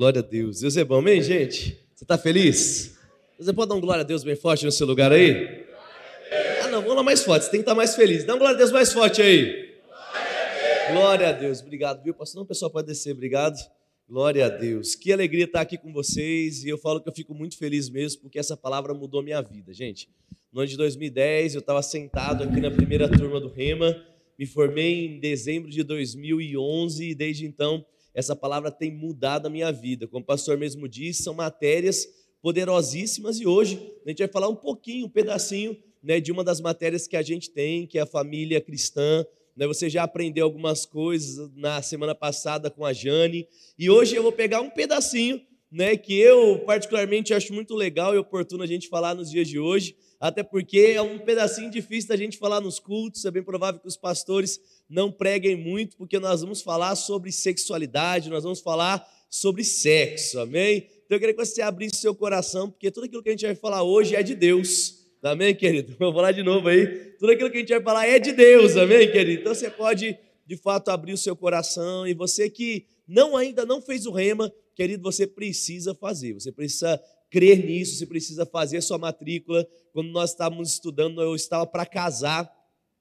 Glória a Deus. Deus é bom, amém, gente? Você está feliz? Você pode dar um glória a Deus bem forte no seu lugar aí? Ah, não, vamos lá mais forte, você tem que estar mais feliz. Dá um glória a Deus mais forte aí. Glória a Deus, obrigado, viu? Pastor, não, o pessoal pode descer, obrigado. Glória a Deus. Que alegria estar aqui com vocês. E eu falo que eu fico muito feliz mesmo, porque essa palavra mudou minha vida, gente. No ano de 2010, eu estava sentado aqui na primeira turma do Rema. Me formei em dezembro de 2011 e desde então essa palavra tem mudado a minha vida. Como o pastor mesmo disse, são matérias poderosíssimas e hoje a gente vai falar um pouquinho, um pedacinho né, de uma das matérias que a gente tem, que é a família cristã, né? Você já aprendeu algumas coisas na semana passada com a Jane. E hoje eu vou pegar um pedacinho né, que eu particularmente acho muito legal e oportuno a gente falar nos dias de hoje, até porque é um pedacinho difícil da gente falar nos cultos, é bem provável que os pastores não preguem muito, porque nós vamos falar sobre sexualidade, nós vamos falar sobre sexo, amém? Então eu queria que você abrisse seu coração, porque tudo aquilo que a gente vai falar hoje é de Deus. Amém, querido? Vou falar de novo aí. Tudo aquilo que a gente vai falar é de Deus, amém, querido? Então você pode, de fato, abrir o seu coração. E você que não ainda não fez o rema, querido, você precisa fazer. Você precisa crer nisso, você precisa fazer sua matrícula. Quando nós estávamos estudando, eu estava para casar.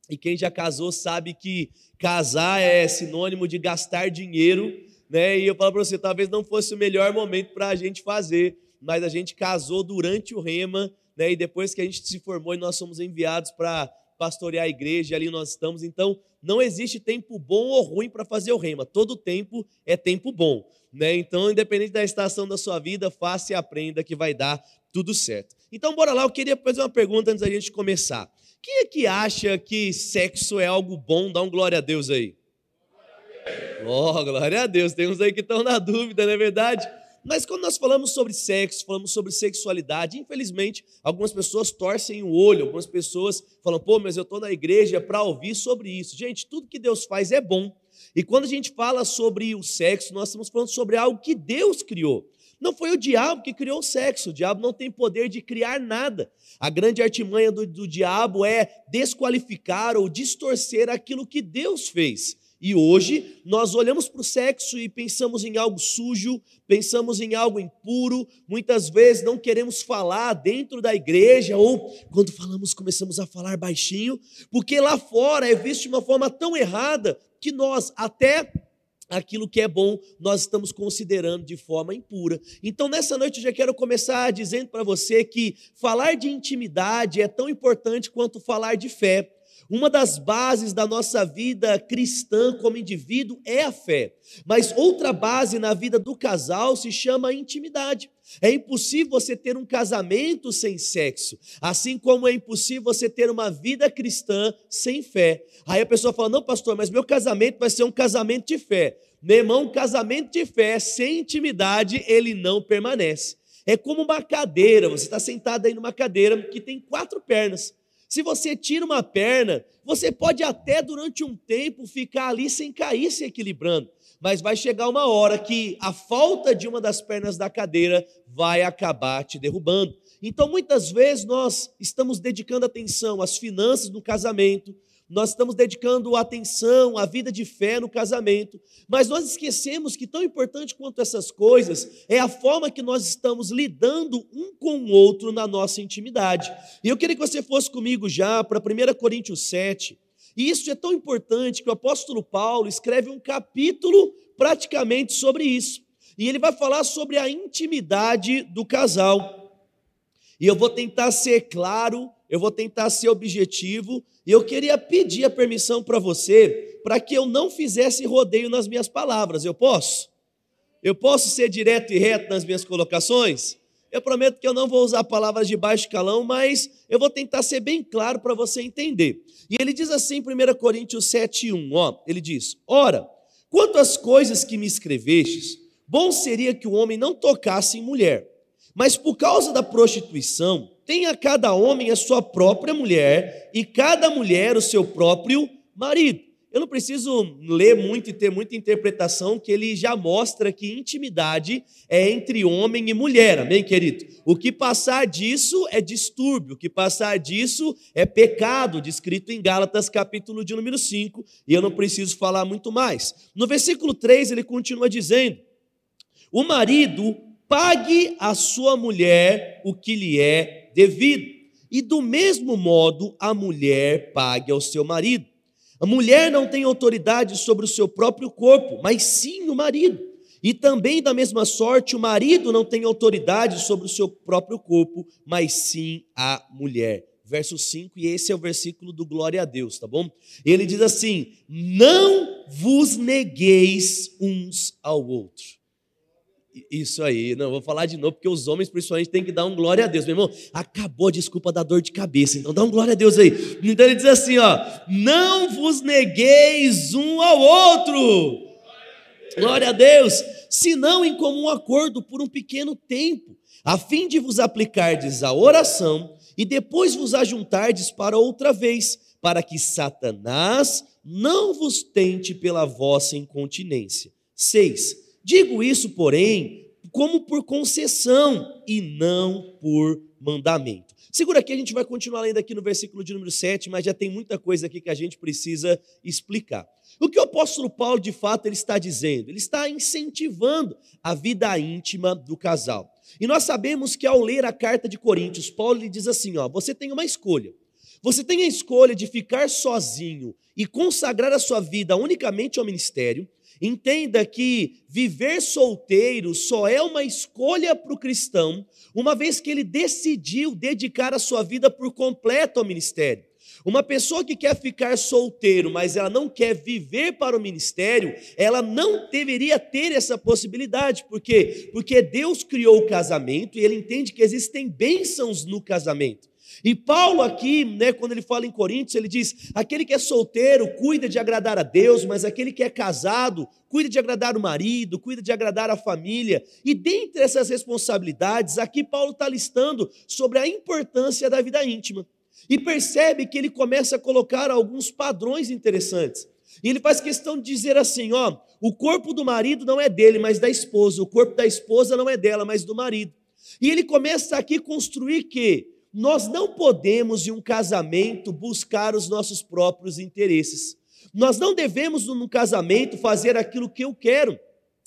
E quem já casou sabe que casar é sinônimo de gastar dinheiro, né? E eu falo para você, talvez não fosse o melhor momento para a gente fazer, mas a gente casou durante o rema né? E depois que a gente se formou e nós somos enviados para pastorear a igreja, ali nós estamos. Então, não existe tempo bom ou ruim para fazer o rema. Todo tempo é tempo bom, né? Então, independente da estação da sua vida, faça e aprenda que vai dar tudo certo. Então, bora lá, eu queria fazer uma pergunta antes da gente começar. Quem é que acha que sexo é algo bom? Dá um glória a Deus aí. Oh, glória a Deus. Tem uns aí que estão na dúvida, não é verdade? Mas quando nós falamos sobre sexo, falamos sobre sexualidade, infelizmente, algumas pessoas torcem o olho, algumas pessoas falam, pô, mas eu estou na igreja para ouvir sobre isso. Gente, tudo que Deus faz é bom. E quando a gente fala sobre o sexo, nós estamos falando sobre algo que Deus criou. Não foi o diabo que criou o sexo, o diabo não tem poder de criar nada. A grande artimanha do, do diabo é desqualificar ou distorcer aquilo que Deus fez. E hoje nós olhamos para o sexo e pensamos em algo sujo, pensamos em algo impuro, muitas vezes não queremos falar dentro da igreja, ou quando falamos, começamos a falar baixinho, porque lá fora é visto de uma forma tão errada que nós, até aquilo que é bom, nós estamos considerando de forma impura. Então, nessa noite, eu já quero começar dizendo para você que falar de intimidade é tão importante quanto falar de fé. Uma das bases da nossa vida cristã como indivíduo é a fé. Mas outra base na vida do casal se chama intimidade. É impossível você ter um casamento sem sexo, assim como é impossível você ter uma vida cristã sem fé. Aí a pessoa fala: Não, pastor, mas meu casamento vai ser um casamento de fé. Meu irmão, casamento de fé sem intimidade, ele não permanece. É como uma cadeira, você está sentado aí numa cadeira que tem quatro pernas. Se você tira uma perna, você pode até durante um tempo ficar ali sem cair, se equilibrando, mas vai chegar uma hora que a falta de uma das pernas da cadeira vai acabar te derrubando. Então, muitas vezes nós estamos dedicando atenção às finanças do casamento, nós estamos dedicando atenção à vida de fé no casamento, mas nós esquecemos que tão importante quanto essas coisas é a forma que nós estamos lidando um com o outro na nossa intimidade. E eu queria que você fosse comigo já para 1 Coríntios 7. E isso é tão importante que o apóstolo Paulo escreve um capítulo praticamente sobre isso. E ele vai falar sobre a intimidade do casal. E eu vou tentar ser claro eu vou tentar ser objetivo e eu queria pedir a permissão para você para que eu não fizesse rodeio nas minhas palavras. Eu posso? Eu posso ser direto e reto nas minhas colocações? Eu prometo que eu não vou usar palavras de baixo calão, mas eu vou tentar ser bem claro para você entender. E ele diz assim em 1 Coríntios 7,1, ó, ele diz: Ora, quanto às coisas que me escrevestes, bom seria que o homem não tocasse em mulher, mas por causa da prostituição, tenha cada homem a sua própria mulher e cada mulher o seu próprio marido. Eu não preciso ler muito e ter muita interpretação, que ele já mostra que intimidade é entre homem e mulher, amém, querido? O que passar disso é distúrbio, o que passar disso é pecado, descrito em Gálatas, capítulo de número 5, e eu não preciso falar muito mais. No versículo 3, ele continua dizendo: o marido pague à sua mulher o que lhe é devido. E do mesmo modo, a mulher pague ao seu marido. A mulher não tem autoridade sobre o seu próprio corpo, mas sim o marido. E também, da mesma sorte, o marido não tem autoridade sobre o seu próprio corpo, mas sim a mulher. Verso 5, e esse é o versículo do glória a Deus, tá bom? Ele diz assim: Não vos negueis uns ao outro. Isso aí, não, vou falar de novo, porque os homens principalmente têm que dar um glória a Deus, meu irmão. Acabou a desculpa da dor de cabeça, então dá um glória a Deus aí. Então ele diz assim: ó, não vos negueis um ao outro. Glória a Deus, senão em comum acordo por um pequeno tempo, a fim de vos aplicardes a oração e depois vos ajuntardes para outra vez, para que Satanás não vos tente pela vossa incontinência. 6 Digo isso, porém, como por concessão e não por mandamento. Segura aqui, a gente vai continuar lendo aqui no versículo de número 7, mas já tem muita coisa aqui que a gente precisa explicar. O que o apóstolo Paulo, de fato, ele está dizendo? Ele está incentivando a vida íntima do casal. E nós sabemos que ao ler a carta de Coríntios, Paulo lhe diz assim: ó, você tem uma escolha. Você tem a escolha de ficar sozinho e consagrar a sua vida unicamente ao ministério, Entenda que viver solteiro só é uma escolha para o cristão, uma vez que ele decidiu dedicar a sua vida por completo ao ministério. Uma pessoa que quer ficar solteiro, mas ela não quer viver para o ministério, ela não deveria ter essa possibilidade. Por quê? Porque Deus criou o casamento e ele entende que existem bênçãos no casamento. E Paulo aqui, né, quando ele fala em Coríntios, ele diz: aquele que é solteiro cuida de agradar a Deus, mas aquele que é casado cuida de agradar o marido, cuida de agradar a família. E dentre essas responsabilidades, aqui Paulo está listando sobre a importância da vida íntima. E percebe que ele começa a colocar alguns padrões interessantes. E ele faz questão de dizer assim: ó, o corpo do marido não é dele, mas da esposa. O corpo da esposa não é dela, mas do marido. E ele começa aqui a construir que nós não podemos, em um casamento, buscar os nossos próprios interesses. Nós não devemos, num casamento, fazer aquilo que eu quero,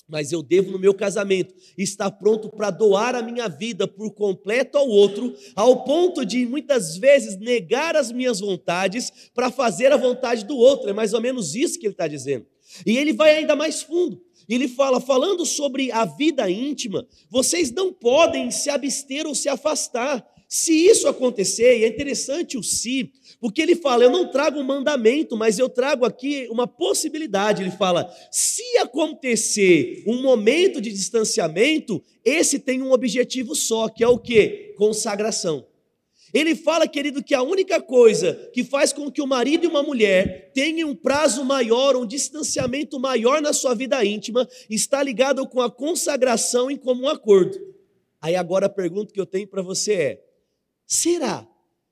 mas eu devo, no meu casamento, estar pronto para doar a minha vida por completo ao outro, ao ponto de muitas vezes negar as minhas vontades para fazer a vontade do outro. É mais ou menos isso que ele está dizendo. E ele vai ainda mais fundo. Ele fala, falando sobre a vida íntima, vocês não podem se abster ou se afastar. Se isso acontecer, e é interessante o se, porque ele fala: eu não trago um mandamento, mas eu trago aqui uma possibilidade. Ele fala: se acontecer um momento de distanciamento, esse tem um objetivo só, que é o que? Consagração. Ele fala, querido, que a única coisa que faz com que o marido e uma mulher tenham um prazo maior, um distanciamento maior na sua vida íntima, está ligado com a consagração em comum acordo. Aí agora a pergunta que eu tenho para você é: Será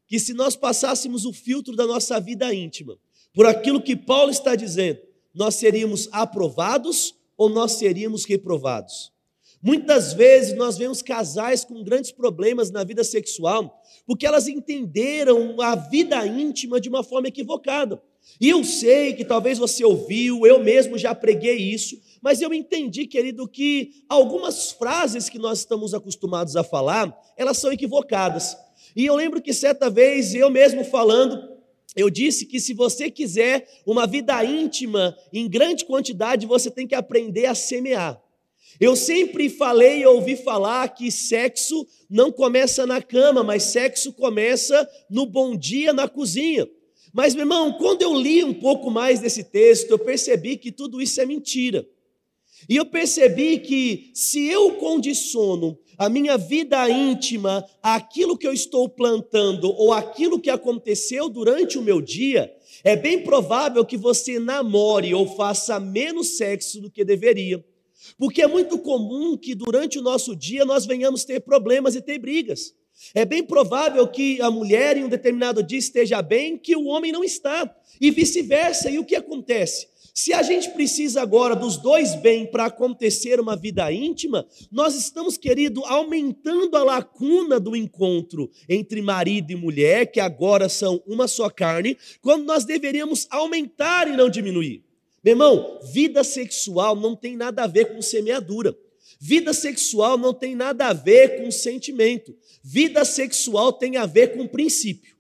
que se nós passássemos o filtro da nossa vida íntima por aquilo que Paulo está dizendo, nós seríamos aprovados ou nós seríamos reprovados? Muitas vezes nós vemos casais com grandes problemas na vida sexual, porque elas entenderam a vida íntima de uma forma equivocada. E eu sei que talvez você ouviu, eu mesmo já preguei isso, mas eu entendi, querido, que algumas frases que nós estamos acostumados a falar, elas são equivocadas. E eu lembro que certa vez, eu mesmo falando, eu disse que se você quiser uma vida íntima em grande quantidade, você tem que aprender a semear. Eu sempre falei e ouvi falar que sexo não começa na cama, mas sexo começa no bom dia na cozinha. Mas, meu irmão, quando eu li um pouco mais desse texto, eu percebi que tudo isso é mentira. E eu percebi que se eu condiciono a minha vida íntima àquilo que eu estou plantando ou aquilo que aconteceu durante o meu dia, é bem provável que você namore ou faça menos sexo do que deveria. Porque é muito comum que durante o nosso dia nós venhamos ter problemas e ter brigas. É bem provável que a mulher em um determinado dia esteja bem, que o homem não está, e vice-versa. E o que acontece? Se a gente precisa agora dos dois bem para acontecer uma vida íntima, nós estamos, querido, aumentando a lacuna do encontro entre marido e mulher, que agora são uma só carne, quando nós deveríamos aumentar e não diminuir. Meu irmão, vida sexual não tem nada a ver com semeadura. Vida sexual não tem nada a ver com sentimento. Vida sexual tem a ver com princípio.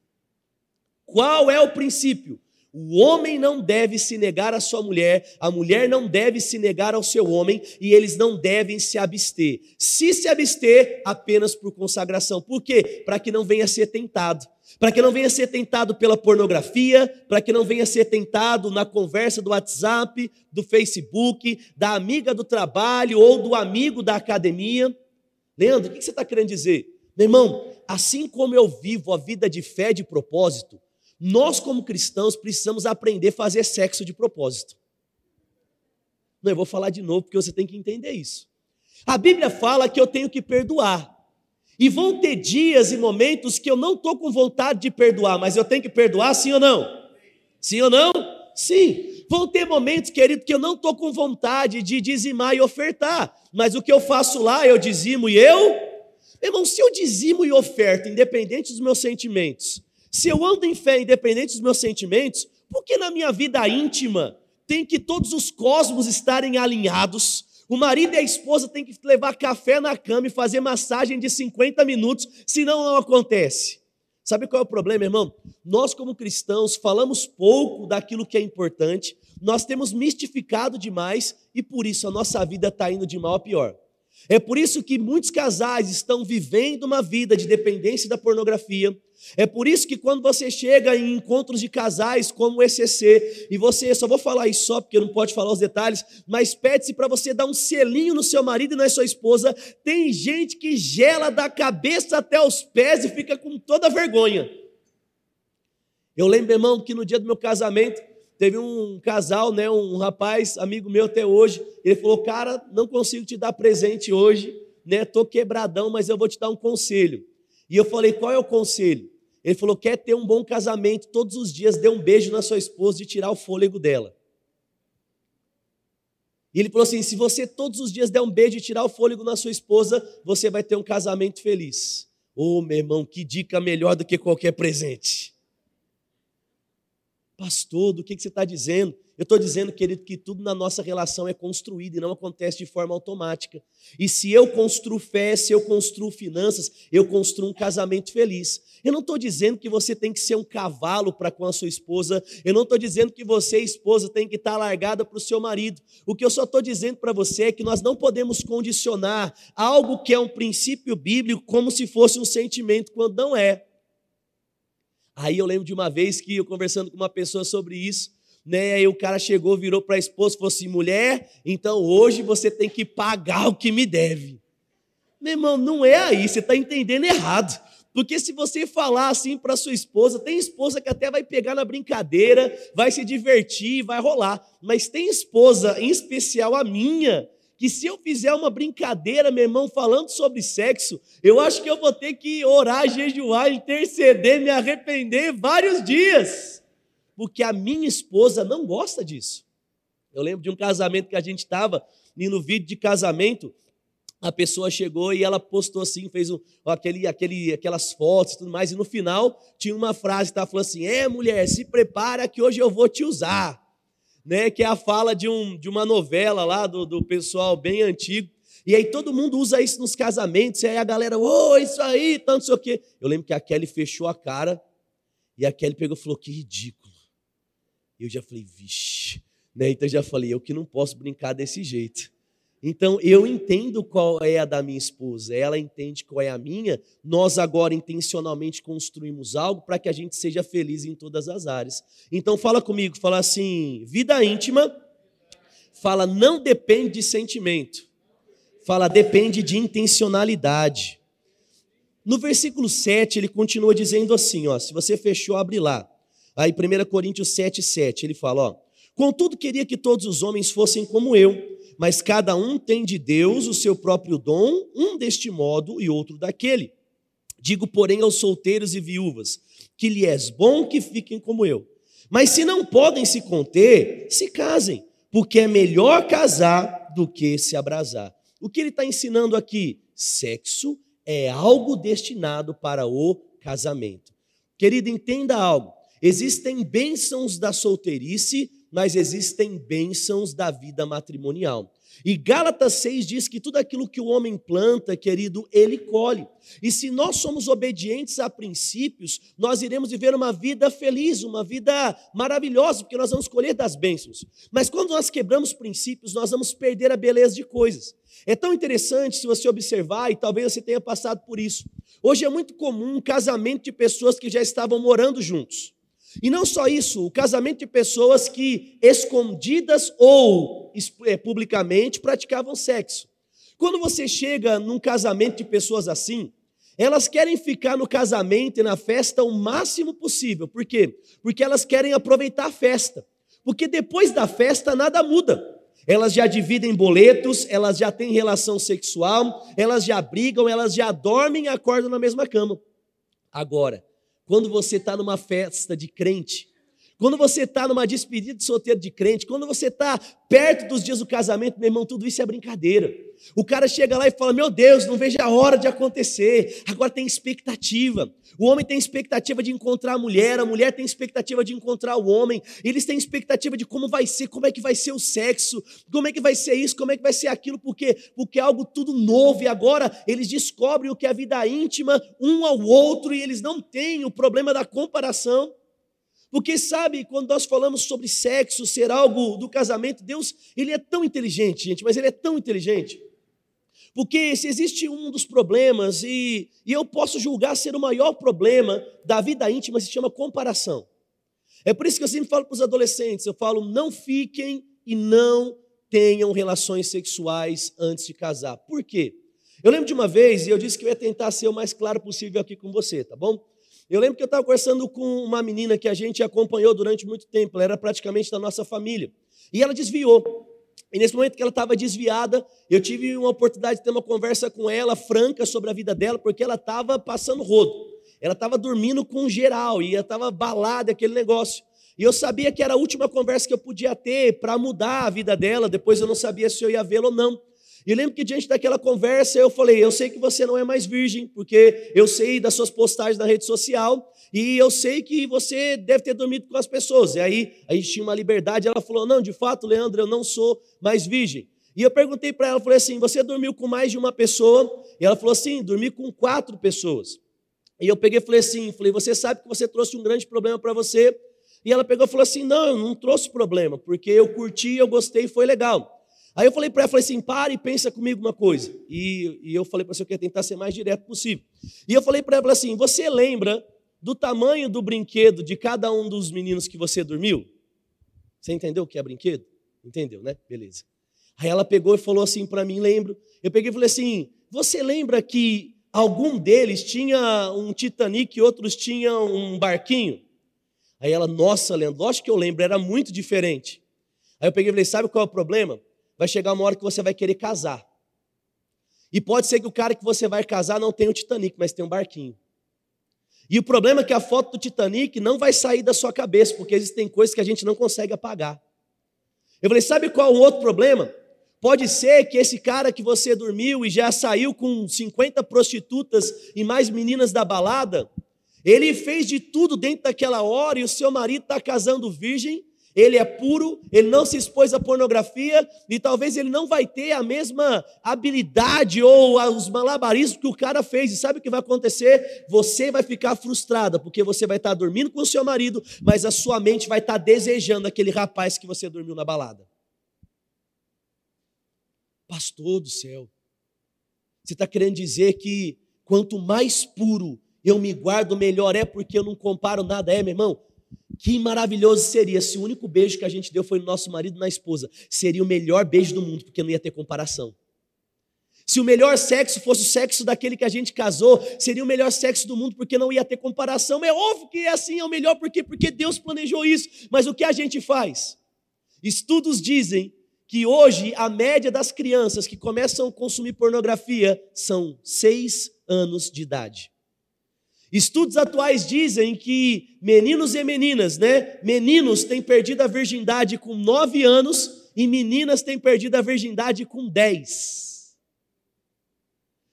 Qual é o princípio? O homem não deve se negar à sua mulher, a mulher não deve se negar ao seu homem e eles não devem se abster. Se se abster, apenas por consagração. Por quê? Para que não venha ser tentado. Para que não venha ser tentado pela pornografia, para que não venha ser tentado na conversa do WhatsApp, do Facebook, da amiga do trabalho ou do amigo da academia. Leandro, o que você está querendo dizer? Meu irmão, assim como eu vivo a vida de fé de propósito, nós, como cristãos, precisamos aprender a fazer sexo de propósito. Não, eu vou falar de novo porque você tem que entender isso. A Bíblia fala que eu tenho que perdoar. E vão ter dias e momentos que eu não estou com vontade de perdoar, mas eu tenho que perdoar, sim ou não? Sim ou não? Sim. Vão ter momentos, querido, que eu não estou com vontade de dizimar e ofertar, mas o que eu faço lá, eu dizimo e eu. Irmão, se eu dizimo e oferto, independente dos meus sentimentos, se eu ando em fé independente dos meus sentimentos, por que na minha vida íntima tem que todos os cosmos estarem alinhados? O marido e a esposa têm que levar café na cama e fazer massagem de 50 minutos, senão não acontece. Sabe qual é o problema, irmão? Nós, como cristãos, falamos pouco daquilo que é importante, nós temos mistificado demais e por isso a nossa vida está indo de mal a pior. É por isso que muitos casais estão vivendo uma vida de dependência da pornografia, é por isso que quando você chega em encontros de casais como o ECC, e você, só vou falar isso só porque não pode falar os detalhes, mas pede-se para você dar um selinho no seu marido e na sua esposa, tem gente que gela da cabeça até os pés e fica com toda vergonha. Eu lembro, irmão, que no dia do meu casamento, teve um casal, né, um rapaz, amigo meu até hoje, ele falou, cara, não consigo te dar presente hoje, né, tô quebradão, mas eu vou te dar um conselho. E eu falei, qual é o conselho? Ele falou: quer ter um bom casamento, todos os dias dê um beijo na sua esposa e tirar o fôlego dela. E ele falou assim: se você todos os dias der um beijo e tirar o fôlego na sua esposa, você vai ter um casamento feliz. Ô oh, meu irmão, que dica melhor do que qualquer presente. Pastor, do que, que você está dizendo? Eu estou dizendo, querido, que tudo na nossa relação é construído e não acontece de forma automática. E se eu construo fé, se eu construo finanças, eu construo um casamento feliz. Eu não estou dizendo que você tem que ser um cavalo para com a sua esposa. Eu não estou dizendo que você, esposa, tem que estar tá largada para o seu marido. O que eu só estou dizendo para você é que nós não podemos condicionar algo que é um princípio bíblico como se fosse um sentimento, quando não é. Aí eu lembro de uma vez que eu conversando com uma pessoa sobre isso, né? Aí o cara chegou, virou para a esposa e falou assim: mulher, então hoje você tem que pagar o que me deve. Meu irmão, não é aí, você está entendendo errado. Porque se você falar assim para sua esposa, tem esposa que até vai pegar na brincadeira, vai se divertir, vai rolar. Mas tem esposa, em especial a minha, que se eu fizer uma brincadeira, meu irmão, falando sobre sexo, eu acho que eu vou ter que orar, jejuar, interceder, me arrepender vários dias. Porque a minha esposa não gosta disso. Eu lembro de um casamento que a gente estava, e no vídeo de casamento, a pessoa chegou e ela postou assim, fez um, aquele, aquele, aquelas fotos e tudo mais, e no final tinha uma frase que estava falando assim: É, mulher, se prepara que hoje eu vou te usar. Né, que é a fala de, um, de uma novela lá do, do pessoal bem antigo. E aí todo mundo usa isso nos casamentos, e aí a galera, ô, oh, isso aí, tanto sei o quê. Eu lembro que a Kelly fechou a cara, e a Kelly pegou e falou: Que ridículo. E eu já falei, vixe. Né? Então eu já falei, eu que não posso brincar desse jeito. Então eu entendo qual é a da minha esposa, ela entende qual é a minha. Nós agora intencionalmente construímos algo para que a gente seja feliz em todas as áreas. Então fala comigo, fala assim: vida íntima, fala não depende de sentimento, fala depende de intencionalidade. No versículo 7, ele continua dizendo assim, ó, se você fechou, abre lá. Aí 1 Coríntios 7, 7, ele fala, ó, contudo queria que todos os homens fossem como eu, mas cada um tem de Deus o seu próprio dom, um deste modo e outro daquele. Digo, porém, aos solteiros e viúvas, que lhe és bom que fiquem como eu. Mas se não podem se conter, se casem, porque é melhor casar do que se abrasar. O que ele está ensinando aqui? Sexo é algo destinado para o casamento. Querido, entenda algo. Existem bênçãos da solteirice mas existem bênçãos da vida matrimonial. E Gálatas 6 diz que tudo aquilo que o homem planta, querido, ele colhe. E se nós somos obedientes a princípios, nós iremos viver uma vida feliz, uma vida maravilhosa, porque nós vamos colher das bênçãos. Mas quando nós quebramos princípios, nós vamos perder a beleza de coisas. É tão interessante se você observar, e talvez você tenha passado por isso. Hoje é muito comum um casamento de pessoas que já estavam morando juntos. E não só isso, o casamento de pessoas que, escondidas ou é, publicamente, praticavam sexo. Quando você chega num casamento de pessoas assim, elas querem ficar no casamento e na festa o máximo possível. Por quê? Porque elas querem aproveitar a festa. Porque depois da festa nada muda. Elas já dividem boletos, elas já têm relação sexual, elas já brigam, elas já dormem e acordam na mesma cama. Agora, quando você está numa festa de crente, quando você está numa despedida de solteiro de crente, quando você está perto dos dias do casamento, meu irmão, tudo isso é brincadeira. O cara chega lá e fala: Meu Deus, não vejo a hora de acontecer. Agora tem expectativa. O homem tem expectativa de encontrar a mulher, a mulher tem expectativa de encontrar o homem. Eles têm expectativa de como vai ser, como é que vai ser o sexo, como é que vai ser isso, como é que vai ser aquilo, porque porque é algo tudo novo e agora eles descobrem o que é a vida íntima um ao outro e eles não têm o problema da comparação. Porque sabe, quando nós falamos sobre sexo ser algo do casamento, Deus, ele é tão inteligente, gente, mas ele é tão inteligente. Porque se existe um dos problemas, e, e eu posso julgar ser o maior problema da vida íntima, se chama comparação. É por isso que eu sempre falo para os adolescentes: eu falo, não fiquem e não tenham relações sexuais antes de casar. Por quê? Eu lembro de uma vez, e eu disse que eu ia tentar ser o mais claro possível aqui com você, tá bom? Eu lembro que eu estava conversando com uma menina que a gente acompanhou durante muito tempo, ela era praticamente da nossa família. E ela desviou. E nesse momento que ela estava desviada, eu tive uma oportunidade de ter uma conversa com ela franca sobre a vida dela, porque ela estava passando rodo. Ela estava dormindo com geral e ela estava balada aquele negócio. E eu sabia que era a última conversa que eu podia ter para mudar a vida dela, depois eu não sabia se eu ia vê-la ou não. E lembro que diante daquela conversa eu falei: Eu sei que você não é mais virgem, porque eu sei das suas postagens na rede social, e eu sei que você deve ter dormido com as pessoas. E aí a gente tinha uma liberdade. Ela falou: Não, de fato, Leandro, eu não sou mais virgem. E eu perguntei para ela: falei assim, Você dormiu com mais de uma pessoa? E ela falou assim: Dormi com quatro pessoas. E eu peguei e falei assim: falei, Você sabe que você trouxe um grande problema para você? E ela pegou e falou assim: Não, eu não trouxe problema, porque eu curti, eu gostei, foi legal. Aí eu falei para ela, falei assim, pare e pensa comigo uma coisa. E, e eu falei para você eu ia tentar ser mais direto possível. E eu falei para ela assim, você lembra do tamanho do brinquedo de cada um dos meninos que você dormiu? Você entendeu o que é brinquedo? Entendeu, né? Beleza. Aí ela pegou e falou assim para mim, lembro. Eu peguei e falei assim, você lembra que algum deles tinha um Titanic e outros tinham um barquinho? Aí ela, nossa, Leandro, lógico que eu lembro, era muito diferente. Aí eu peguei e falei, sabe qual é o problema? vai chegar uma hora que você vai querer casar. E pode ser que o cara que você vai casar não tenha o Titanic, mas tem um barquinho. E o problema é que a foto do Titanic não vai sair da sua cabeça, porque existem coisas que a gente não consegue apagar. Eu falei, sabe qual é o outro problema? Pode ser que esse cara que você dormiu e já saiu com 50 prostitutas e mais meninas da balada, ele fez de tudo dentro daquela hora e o seu marido está casando virgem ele é puro, ele não se expôs à pornografia e talvez ele não vai ter a mesma habilidade ou os malabarismos que o cara fez. E sabe o que vai acontecer? Você vai ficar frustrada, porque você vai estar dormindo com o seu marido, mas a sua mente vai estar desejando aquele rapaz que você dormiu na balada. Pastor do céu, você está querendo dizer que quanto mais puro eu me guardo, melhor é, porque eu não comparo nada. É, meu irmão, que maravilhoso seria se o único beijo que a gente deu foi no nosso marido e na esposa. Seria o melhor beijo do mundo, porque não ia ter comparação. Se o melhor sexo fosse o sexo daquele que a gente casou, seria o melhor sexo do mundo, porque não ia ter comparação. É óbvio que é assim, é o melhor, porque, porque Deus planejou isso. Mas o que a gente faz? Estudos dizem que hoje a média das crianças que começam a consumir pornografia são seis anos de idade. Estudos atuais dizem que meninos e meninas, né? Meninos têm perdido a virgindade com 9 anos e meninas têm perdido a virgindade com 10.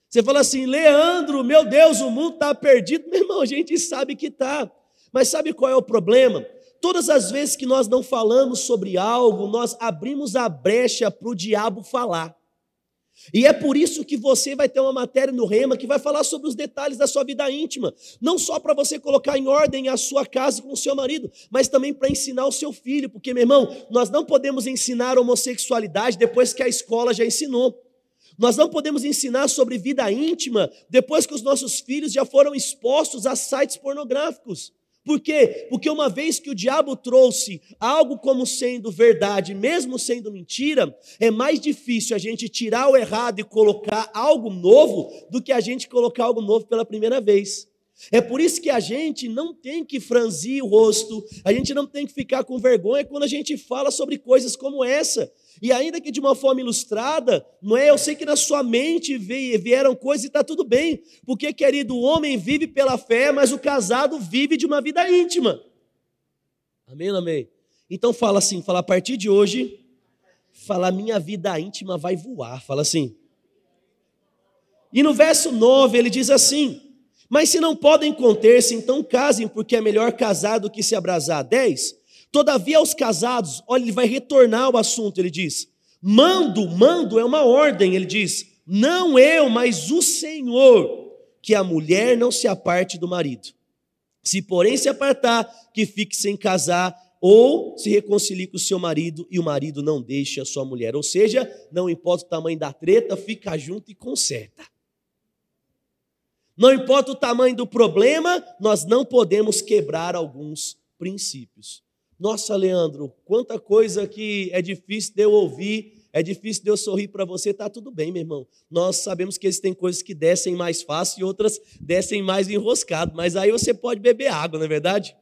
Você fala assim, Leandro, meu Deus, o mundo está perdido. Meu irmão, a gente sabe que está. Mas sabe qual é o problema? Todas as vezes que nós não falamos sobre algo, nós abrimos a brecha para o diabo falar. E é por isso que você vai ter uma matéria no Rema que vai falar sobre os detalhes da sua vida íntima. Não só para você colocar em ordem a sua casa com o seu marido, mas também para ensinar o seu filho. Porque, meu irmão, nós não podemos ensinar homossexualidade depois que a escola já ensinou. Nós não podemos ensinar sobre vida íntima depois que os nossos filhos já foram expostos a sites pornográficos. Por quê? Porque uma vez que o diabo trouxe algo como sendo verdade, mesmo sendo mentira, é mais difícil a gente tirar o errado e colocar algo novo do que a gente colocar algo novo pela primeira vez. É por isso que a gente não tem que franzir o rosto, a gente não tem que ficar com vergonha quando a gente fala sobre coisas como essa. E ainda que de uma forma ilustrada, não é? Eu sei que na sua mente vieram coisas e está tudo bem, porque, querido, o homem vive pela fé, mas o casado vive de uma vida íntima. Amém, amém? Então fala assim, fala a partir de hoje, fala minha vida íntima vai voar, fala assim. E no verso 9 ele diz assim: Mas se não podem conter-se, então casem, porque é melhor casar do que se abrasar. 10. Todavia, aos casados, olha, ele vai retornar ao assunto, ele diz: mando, mando é uma ordem, ele diz, não eu, mas o Senhor, que a mulher não se aparte do marido. Se, porém, se apartar, que fique sem casar, ou se reconcilie com o seu marido e o marido não deixe a sua mulher. Ou seja, não importa o tamanho da treta, fica junto e conserta. Não importa o tamanho do problema, nós não podemos quebrar alguns princípios. Nossa, Leandro, quanta coisa que é difícil de eu ouvir, é difícil de eu sorrir para você, tá tudo bem, meu irmão. Nós sabemos que existem coisas que descem mais fácil e outras descem mais enroscado, mas aí você pode beber água, não é verdade?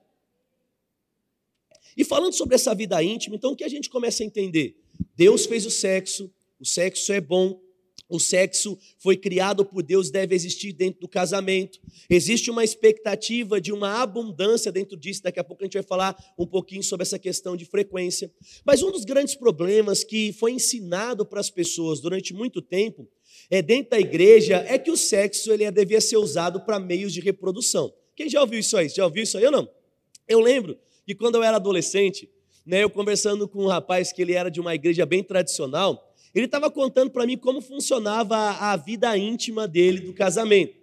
E falando sobre essa vida íntima, então o que a gente começa a entender? Deus fez o sexo, o sexo é bom, o sexo foi criado por Deus, deve existir dentro do casamento. Existe uma expectativa de uma abundância dentro disso. Daqui a pouco a gente vai falar um pouquinho sobre essa questão de frequência. Mas um dos grandes problemas que foi ensinado para as pessoas durante muito tempo é dentro da igreja é que o sexo ele devia ser usado para meios de reprodução. Quem já ouviu isso aí? Já ouviu isso aí ou não? Eu lembro que quando eu era adolescente, né, eu conversando com um rapaz que ele era de uma igreja bem tradicional, ele estava contando para mim como funcionava a vida íntima dele do casamento.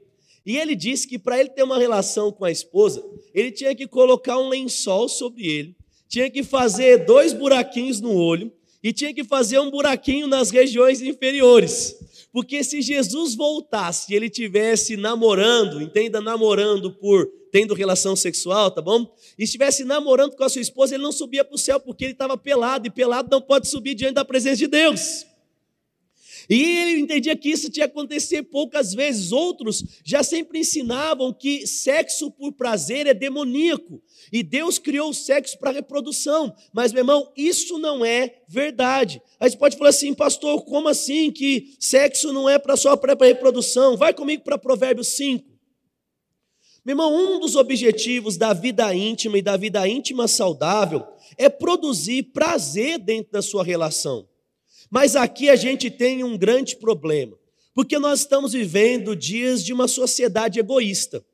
E ele disse que para ele ter uma relação com a esposa, ele tinha que colocar um lençol sobre ele, tinha que fazer dois buraquinhos no olho e tinha que fazer um buraquinho nas regiões inferiores. Porque se Jesus voltasse e ele tivesse namorando, entenda namorando por tendo relação sexual, tá bom? E estivesse namorando com a sua esposa, ele não subia para o céu porque ele estava pelado e pelado não pode subir diante da presença de Deus. E ele entendia que isso tinha acontecer poucas vezes. Outros já sempre ensinavam que sexo por prazer é demoníaco. E Deus criou o sexo para reprodução. Mas, meu irmão, isso não é verdade. Aí você pode falar assim, pastor, como assim que sexo não é para só para reprodução? Vai comigo para Provérbios 5. Meu irmão, um dos objetivos da vida íntima e da vida íntima saudável é produzir prazer dentro da sua relação. Mas aqui a gente tem um grande problema, porque nós estamos vivendo dias de uma sociedade egoísta.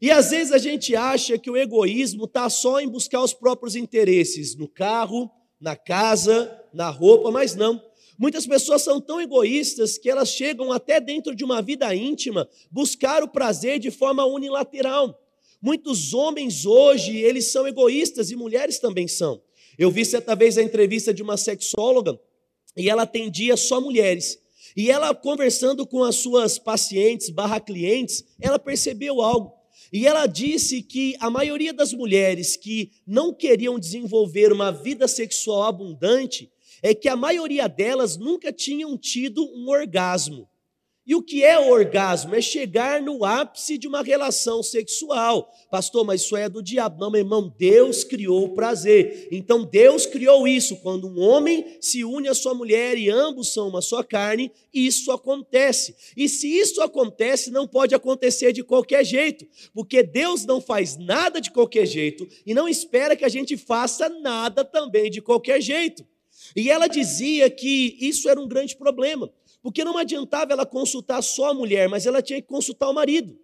E às vezes a gente acha que o egoísmo está só em buscar os próprios interesses no carro, na casa, na roupa, mas não. Muitas pessoas são tão egoístas que elas chegam até dentro de uma vida íntima buscar o prazer de forma unilateral. Muitos homens hoje, eles são egoístas e mulheres também são. Eu vi certa vez a entrevista de uma sexóloga e ela atendia só mulheres. E ela conversando com as suas pacientes barra clientes, ela percebeu algo. E ela disse que a maioria das mulheres que não queriam desenvolver uma vida sexual abundante é que a maioria delas nunca tinham tido um orgasmo. E o que é orgasmo? É chegar no ápice de uma relação sexual. Pastor, mas isso é do diabo. Não, meu irmão, Deus criou o prazer. Então Deus criou isso. Quando um homem se une à sua mulher e ambos são uma só carne, isso acontece. E se isso acontece, não pode acontecer de qualquer jeito, porque Deus não faz nada de qualquer jeito e não espera que a gente faça nada também de qualquer jeito. E ela dizia que isso era um grande problema porque não adiantava ela consultar só a mulher, mas ela tinha que consultar o marido.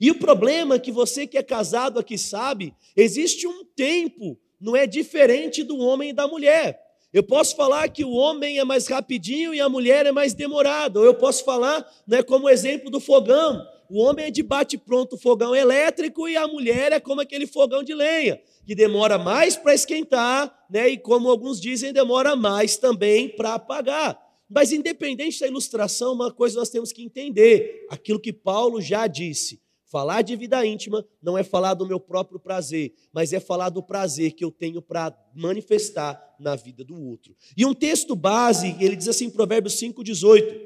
E o problema é que você que é casado aqui sabe, existe um tempo não é diferente do homem e da mulher. Eu posso falar que o homem é mais rapidinho e a mulher é mais demorada. Ou eu posso falar, né, como exemplo do fogão. O homem é de bate-pronto fogão elétrico e a mulher é como aquele fogão de lenha, que demora mais para esquentar, né, e como alguns dizem, demora mais também para apagar. Mas independente da ilustração, uma coisa nós temos que entender, aquilo que Paulo já disse. Falar de vida íntima não é falar do meu próprio prazer, mas é falar do prazer que eu tenho para manifestar na vida do outro. E um texto base, ele diz assim, Provérbios 5,18: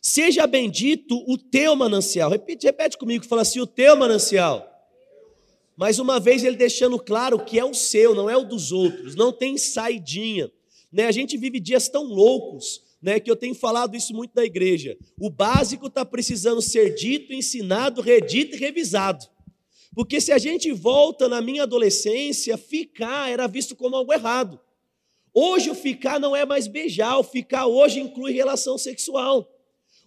Seja bendito o teu manancial. Repete, repete comigo, fala assim: o teu manancial. Mais uma vez ele deixando claro que é o seu, não é o dos outros, não tem saidinha. Né? A gente vive dias tão loucos né, que eu tenho falado isso muito na igreja. O básico está precisando ser dito, ensinado, redito e revisado. Porque se a gente volta na minha adolescência, ficar era visto como algo errado. Hoje o ficar não é mais beijar, o ficar hoje inclui relação sexual.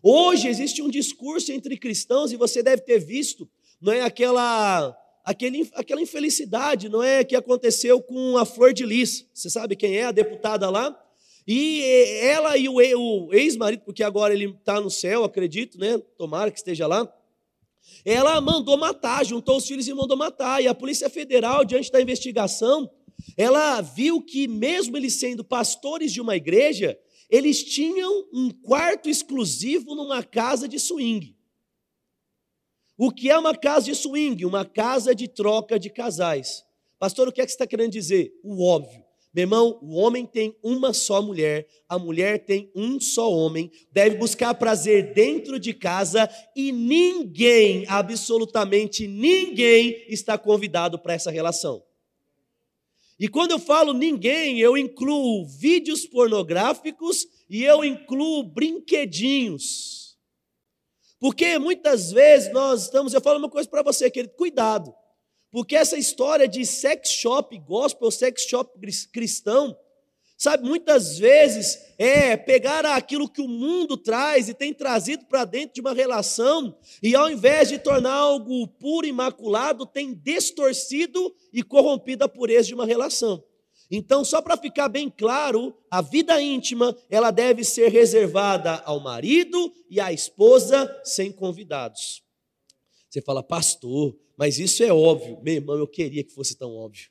Hoje existe um discurso entre cristãos e você deve ter visto, não é aquela aquele, aquela infelicidade, não é que aconteceu com a Flor de Lis. Você sabe quem é a deputada lá? E ela e o ex-marido, porque agora ele está no céu, acredito, né? Tomara que esteja lá. Ela mandou matar, juntou os filhos e mandou matar. E a Polícia Federal, diante da investigação, ela viu que, mesmo eles sendo pastores de uma igreja, eles tinham um quarto exclusivo numa casa de swing. O que é uma casa de swing? Uma casa de troca de casais. Pastor, o que é que você está querendo dizer? O óbvio. Meu irmão, o homem tem uma só mulher, a mulher tem um só homem, deve buscar prazer dentro de casa e ninguém, absolutamente ninguém, está convidado para essa relação. E quando eu falo ninguém, eu incluo vídeos pornográficos e eu incluo brinquedinhos. Porque muitas vezes nós estamos, eu falo uma coisa para você, querido, cuidado. Porque essa história de sex shop gospel, sex shop cristão, sabe, muitas vezes é pegar aquilo que o mundo traz e tem trazido para dentro de uma relação, e ao invés de tornar algo puro, imaculado, tem distorcido e corrompido a pureza de uma relação. Então, só para ficar bem claro, a vida íntima, ela deve ser reservada ao marido e à esposa sem convidados. Você fala, pastor, mas isso é óbvio. Meu irmão, eu queria que fosse tão óbvio.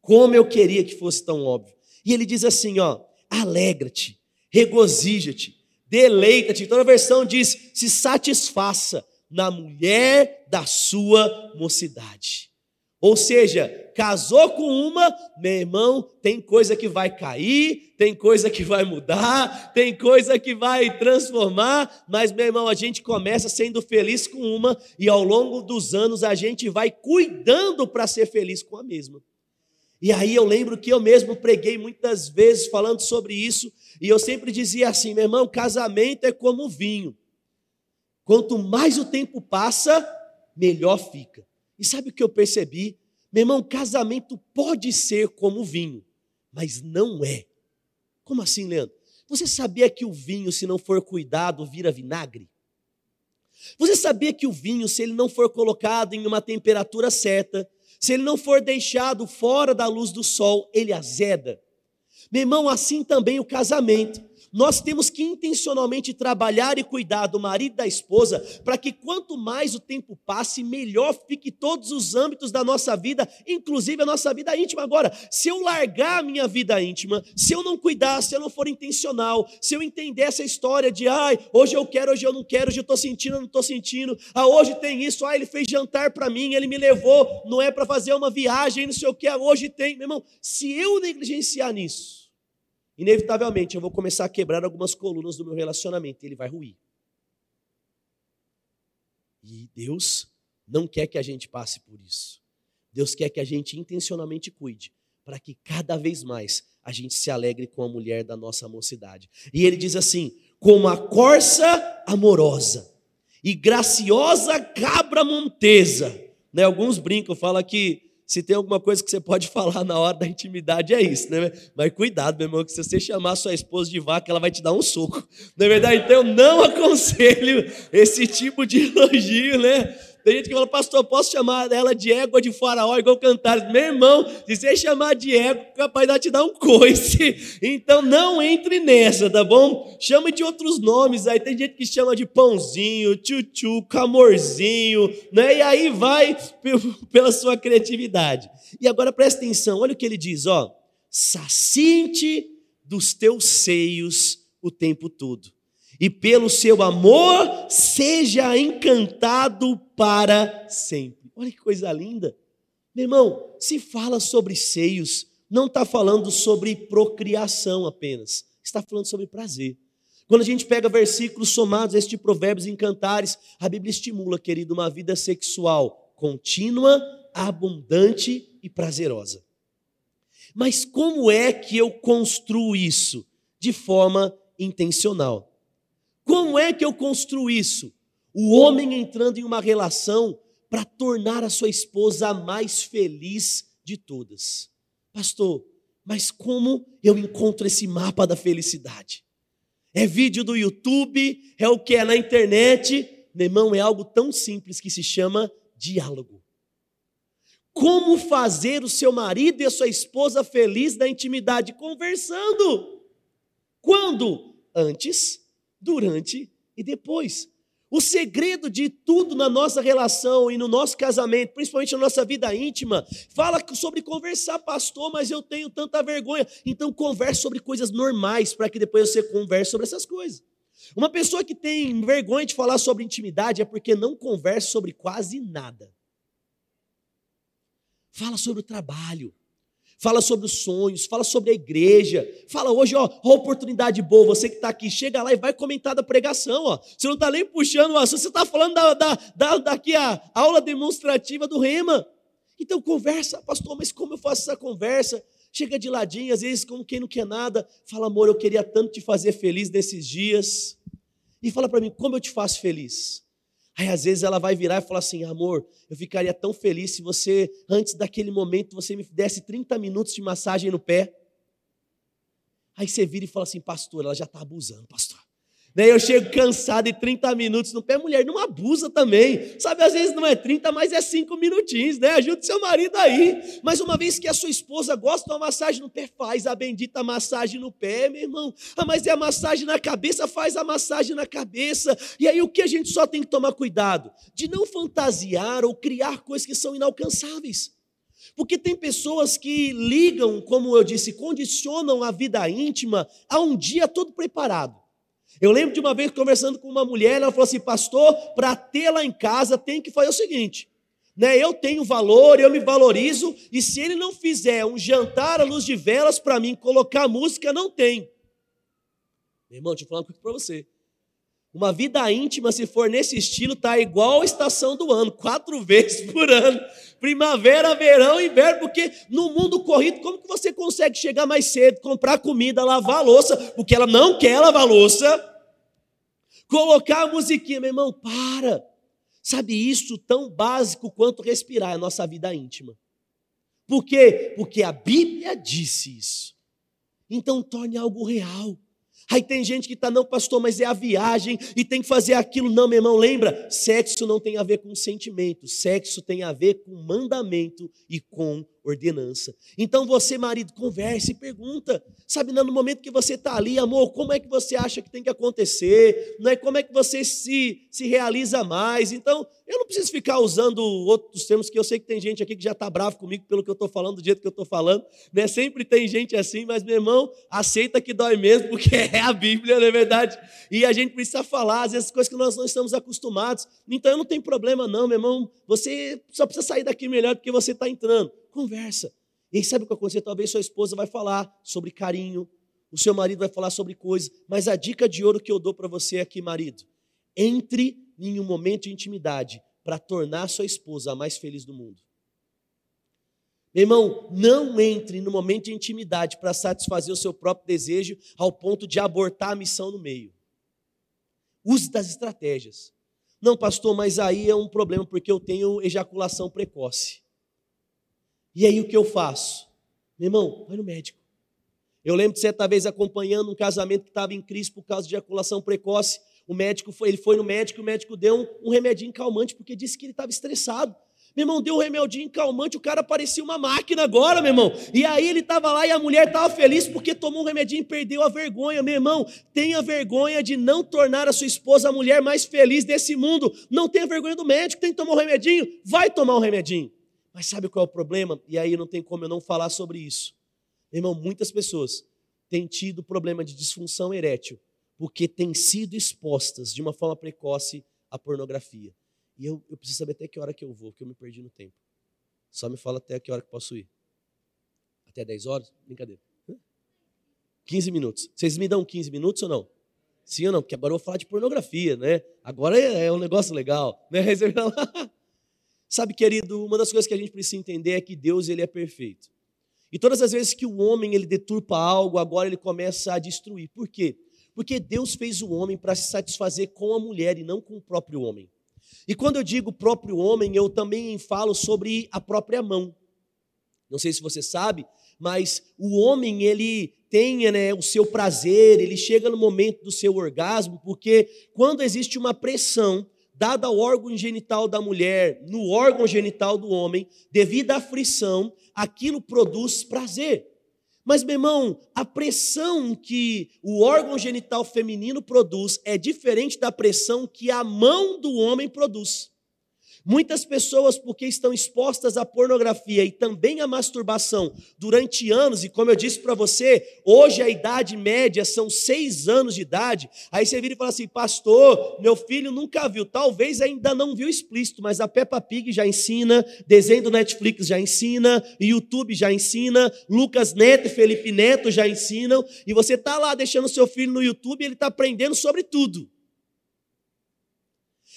Como eu queria que fosse tão óbvio. E ele diz assim, ó, alegra-te, regozija-te, deleita-te. Toda versão diz, se satisfaça na mulher da sua mocidade. Ou seja, casou com uma, meu irmão, tem coisa que vai cair, tem coisa que vai mudar, tem coisa que vai transformar, mas, meu irmão, a gente começa sendo feliz com uma e ao longo dos anos a gente vai cuidando para ser feliz com a mesma. E aí eu lembro que eu mesmo preguei muitas vezes falando sobre isso, e eu sempre dizia assim, meu irmão, casamento é como vinho. Quanto mais o tempo passa, melhor fica. E sabe o que eu percebi? Meu irmão, casamento pode ser como vinho, mas não é. Como assim, Leandro? Você sabia que o vinho, se não for cuidado, vira vinagre? Você sabia que o vinho, se ele não for colocado em uma temperatura certa, se ele não for deixado fora da luz do sol, ele azeda? Meu irmão, assim também o casamento. Nós temos que intencionalmente trabalhar e cuidar do marido e da esposa, para que quanto mais o tempo passe, melhor fique todos os âmbitos da nossa vida, inclusive a nossa vida íntima. Agora, se eu largar a minha vida íntima, se eu não cuidar, se eu não for intencional, se eu entender essa história de, ai, hoje eu quero, hoje eu não quero, hoje eu estou sentindo, eu não estou sentindo, ah, hoje tem isso, ah, ele fez jantar para mim, ele me levou, não é para fazer uma viagem, não sei o que, ah, hoje tem, meu irmão, se eu negligenciar nisso, inevitavelmente eu vou começar a quebrar algumas colunas do meu relacionamento e ele vai ruir. E Deus não quer que a gente passe por isso. Deus quer que a gente intencionalmente cuide, para que cada vez mais a gente se alegre com a mulher da nossa mocidade. E ele diz assim: como a corça amorosa e graciosa cabra montesa. Né? Alguns brincam, falam que se tem alguma coisa que você pode falar na hora da intimidade, é isso, né? Mas cuidado, meu irmão, que se você chamar sua esposa de vaca, ela vai te dar um soco. Não é verdade? Então, eu não aconselho esse tipo de elogio, né? Tem gente que fala, pastor, posso chamar ela de égua de faraó, igual cantar. Meu irmão, se você chamar de égua, capaz de te dar um coice. Então não entre nessa, tá bom? Chama de outros nomes aí. Tem gente que chama de pãozinho, tchutchu, camorzinho, né? E aí vai pela sua criatividade. E agora presta atenção, olha o que ele diz, ó. Sacinte dos teus seios o tempo todo e pelo seu amor seja encantado para sempre. Olha que coisa linda. Meu irmão, se fala sobre seios, não está falando sobre procriação apenas, está falando sobre prazer. Quando a gente pega versículos somados a este provérbios e a Bíblia estimula, querido, uma vida sexual contínua, abundante e prazerosa. Mas como é que eu construo isso? De forma intencional. Como é que eu construo isso? O homem entrando em uma relação para tornar a sua esposa a mais feliz de todas. Pastor, mas como eu encontro esse mapa da felicidade? É vídeo do YouTube? É o que é na internet? Meu irmão, é algo tão simples que se chama diálogo. Como fazer o seu marido e a sua esposa feliz na intimidade? Conversando. Quando? Antes, durante e depois. O segredo de tudo na nossa relação e no nosso casamento, principalmente na nossa vida íntima, fala sobre conversar, pastor, mas eu tenho tanta vergonha. Então converse sobre coisas normais para que depois você converse sobre essas coisas. Uma pessoa que tem vergonha de falar sobre intimidade é porque não conversa sobre quase nada. Fala sobre o trabalho, fala sobre os sonhos, fala sobre a igreja, fala hoje, ó, ó oportunidade boa, você que está aqui, chega lá e vai comentar da pregação, ó. Você não está nem puxando assunto, você está falando da, da, da, daqui a aula demonstrativa do rema. Então conversa, pastor, mas como eu faço essa conversa? Chega de ladinho, às vezes, como quem não quer nada, fala, amor, eu queria tanto te fazer feliz nesses dias. E fala para mim, como eu te faço feliz? Aí às vezes ela vai virar e falar assim: amor, eu ficaria tão feliz se você, antes daquele momento, você me desse 30 minutos de massagem no pé. Aí você vira e fala assim: pastor, ela já está abusando, pastor. Daí eu chego cansado e 30 minutos no pé, mulher, não abusa também. Sabe, às vezes não é 30, mas é 5 minutinhos, né? Ajude seu marido aí. Mas uma vez que a sua esposa gosta de uma massagem no pé, faz a bendita massagem no pé, meu irmão. Ah, mas é a massagem na cabeça, faz a massagem na cabeça. E aí o que a gente só tem que tomar cuidado? De não fantasiar ou criar coisas que são inalcançáveis. Porque tem pessoas que ligam, como eu disse, condicionam a vida íntima a um dia todo preparado. Eu lembro de uma vez conversando com uma mulher, ela falou assim: Pastor, para ter lá em casa tem que fazer o seguinte. Né, eu tenho valor, eu me valorizo, e se ele não fizer um jantar à luz de velas para mim, colocar música, não tem. Meu irmão, deixa eu falar coisa para você. Uma vida íntima, se for nesse estilo, tá igual a estação do ano, quatro vezes por ano. Primavera, verão, inverno, porque no mundo corrido, como que você consegue chegar mais cedo, comprar comida, lavar louça, porque ela não quer lavar a louça, colocar a musiquinha, meu irmão, para. Sabe isso tão básico quanto respirar é a nossa vida íntima. Por quê? Porque a Bíblia disse isso. Então torne algo real. Aí tem gente que está, não, pastor, mas é a viagem e tem que fazer aquilo. Não, meu irmão, lembra? Sexo não tem a ver com sentimento, sexo tem a ver com mandamento e com ordenança. Então você, marido, converse e pergunta. Sabe, no momento que você está ali, amor, como é que você acha que tem que acontecer? Não é como é que você se, se realiza mais? Então, eu não preciso ficar usando outros termos, que eu sei que tem gente aqui que já está bravo comigo pelo que eu estou falando, do jeito que eu estou falando. Né? Sempre tem gente assim, mas, meu irmão, aceita que dói mesmo, porque é a Bíblia, não é verdade? E a gente precisa falar, às vezes, coisas que nós não estamos acostumados. Então, não tem problema não, meu irmão. Você só precisa sair daqui melhor do que você está entrando. Conversa. E aí sabe o que vai acontecer? Talvez sua esposa vai falar sobre carinho, o seu marido vai falar sobre coisas, mas a dica de ouro que eu dou para você aqui, marido, entre em um momento de intimidade para tornar sua esposa a mais feliz do mundo. Meu irmão, não entre no momento de intimidade para satisfazer o seu próprio desejo ao ponto de abortar a missão no meio. Use das estratégias. Não, pastor, mas aí é um problema porque eu tenho ejaculação precoce. E aí o que eu faço? Meu irmão, vai no médico. Eu lembro de certa vez acompanhando um casamento que estava em crise por causa de ejaculação precoce. o médico foi, ele foi no médico, e o médico deu um, um remedinho calmante porque disse que ele estava estressado. Meu irmão, deu um remedinho calmante, o cara parecia uma máquina agora, meu irmão. E aí ele estava lá e a mulher estava feliz porque tomou um remedinho e perdeu a vergonha. Meu irmão, tenha vergonha de não tornar a sua esposa a mulher mais feliz desse mundo. Não tenha vergonha do médico, tem que tomar um remedinho, vai tomar um remedinho. Mas sabe qual é o problema? E aí não tem como eu não falar sobre isso. Irmão, muitas pessoas têm tido problema de disfunção erétil porque têm sido expostas de uma forma precoce à pornografia. E eu, eu preciso saber até que hora que eu vou, porque eu me perdi no tempo. Só me fala até que hora que posso ir. Até 10 horas? Brincadeira. 15 minutos. Vocês me dão 15 minutos ou não? Sim ou não? Porque agora eu vou falar de pornografia, né? Agora é, é um negócio legal, né? Sabe, querido, uma das coisas que a gente precisa entender é que Deus ele é perfeito. E todas as vezes que o homem ele deturpa algo, agora ele começa a destruir. Por quê? Porque Deus fez o homem para se satisfazer com a mulher e não com o próprio homem. E quando eu digo próprio homem, eu também falo sobre a própria mão. Não sei se você sabe, mas o homem ele tem né, o seu prazer, ele chega no momento do seu orgasmo, porque quando existe uma pressão dada ao órgão genital da mulher no órgão genital do homem, devido à frição, aquilo produz prazer. Mas, meu irmão, a pressão que o órgão genital feminino produz é diferente da pressão que a mão do homem produz. Muitas pessoas, porque estão expostas à pornografia e também à masturbação durante anos, e como eu disse para você, hoje a idade média são seis anos de idade. Aí você vira e fala assim, pastor, meu filho nunca viu, talvez ainda não viu explícito, mas a Peppa Pig já ensina, desenho do Netflix já ensina, YouTube já ensina, Lucas Neto e Felipe Neto já ensinam, e você está lá deixando seu filho no YouTube e ele está aprendendo sobre tudo.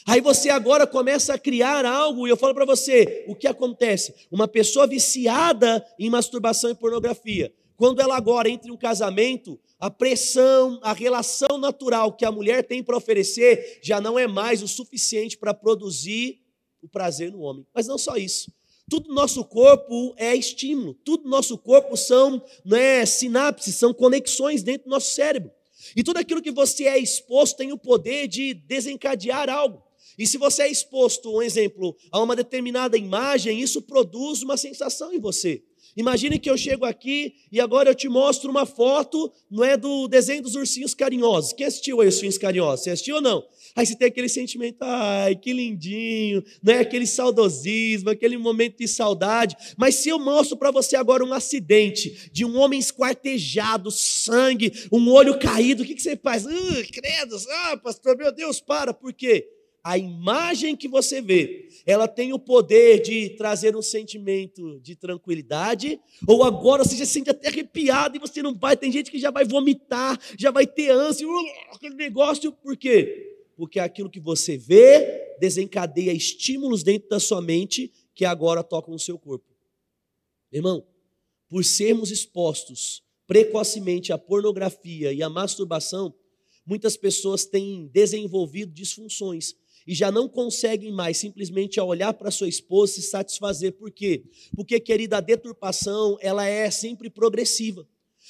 Aí você agora começa a criar algo, e eu falo para você: o que acontece? Uma pessoa viciada em masturbação e pornografia, quando ela agora entra em um casamento, a pressão, a relação natural que a mulher tem para oferecer já não é mais o suficiente para produzir o prazer no homem. Mas não só isso. Tudo no nosso corpo é estímulo, tudo no nosso corpo são né, sinapses, são conexões dentro do nosso cérebro. E tudo aquilo que você é exposto tem o poder de desencadear algo. E se você é exposto, um exemplo, a uma determinada imagem, isso produz uma sensação em você. Imagine que eu chego aqui e agora eu te mostro uma foto, não é do desenho dos ursinhos carinhosos. Quem assistiu aí os ursinhos carinhosos? Você assistiu ou não? Aí você tem aquele sentimento, ai, que lindinho, não é aquele saudosismo, aquele momento de saudade. Mas se eu mostro para você agora um acidente de um homem esquartejado, sangue, um olho caído, o que, que você faz? Uh, credo, ah, pastor, meu Deus, para, por quê? A imagem que você vê, ela tem o poder de trazer um sentimento de tranquilidade, ou agora você já se sente até arrepiado e você não vai, tem gente que já vai vomitar, já vai ter ânsia, uh, aquele negócio, por quê? Porque aquilo que você vê desencadeia estímulos dentro da sua mente que agora tocam o seu corpo. Irmão, por sermos expostos precocemente à pornografia e à masturbação, muitas pessoas têm desenvolvido disfunções e já não conseguem mais simplesmente olhar para sua esposa se satisfazer. Por quê? Porque, querida, a deturpação, ela é sempre progressiva.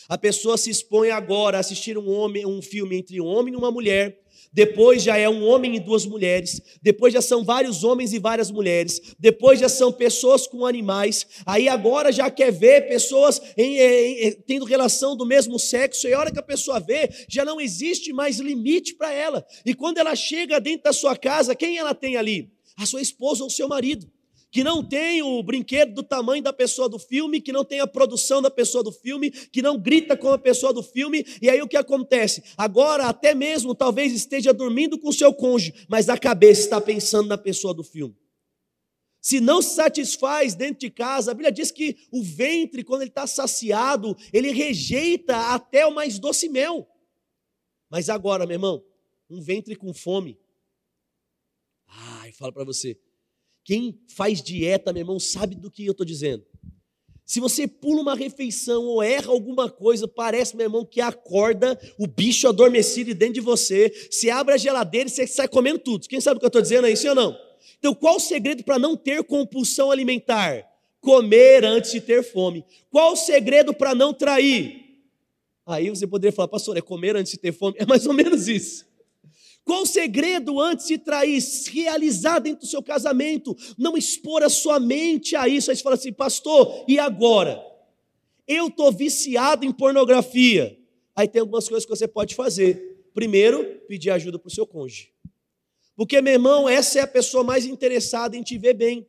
A pessoa se expõe agora a assistir um homem, um filme entre um homem e uma mulher, depois já é um homem e duas mulheres, depois já são vários homens e várias mulheres, depois já são pessoas com animais, aí agora já quer ver pessoas em, em, em, tendo relação do mesmo sexo, e a hora que a pessoa vê, já não existe mais limite para ela. E quando ela chega dentro da sua casa, quem ela tem ali? A sua esposa ou o seu marido que não tem o brinquedo do tamanho da pessoa do filme, que não tem a produção da pessoa do filme, que não grita com a pessoa do filme, e aí o que acontece? Agora, até mesmo, talvez esteja dormindo com seu cônjuge, mas a cabeça está pensando na pessoa do filme. Se não se satisfaz dentro de casa, a Bíblia diz que o ventre, quando ele está saciado, ele rejeita até o mais doce mel. Mas agora, meu irmão, um ventre com fome. Ai, falo para você, quem faz dieta, meu irmão, sabe do que eu estou dizendo. Se você pula uma refeição ou erra alguma coisa, parece, meu irmão, que acorda o bicho adormecido dentro de você. Você abre a geladeira e você sai comendo tudo. Quem sabe o que eu estou dizendo aí, sim ou não? Então, qual o segredo para não ter compulsão alimentar? Comer antes de ter fome. Qual o segredo para não trair? Aí você poderia falar, pastor, é comer antes de ter fome? É mais ou menos isso. Qual o segredo antes de trair? Realizar dentro do seu casamento, não expor a sua mente a isso. Aí você fala assim, pastor, e agora? Eu estou viciado em pornografia. Aí tem algumas coisas que você pode fazer. Primeiro, pedir ajuda para o seu cônjuge. Porque, meu irmão, essa é a pessoa mais interessada em te ver bem.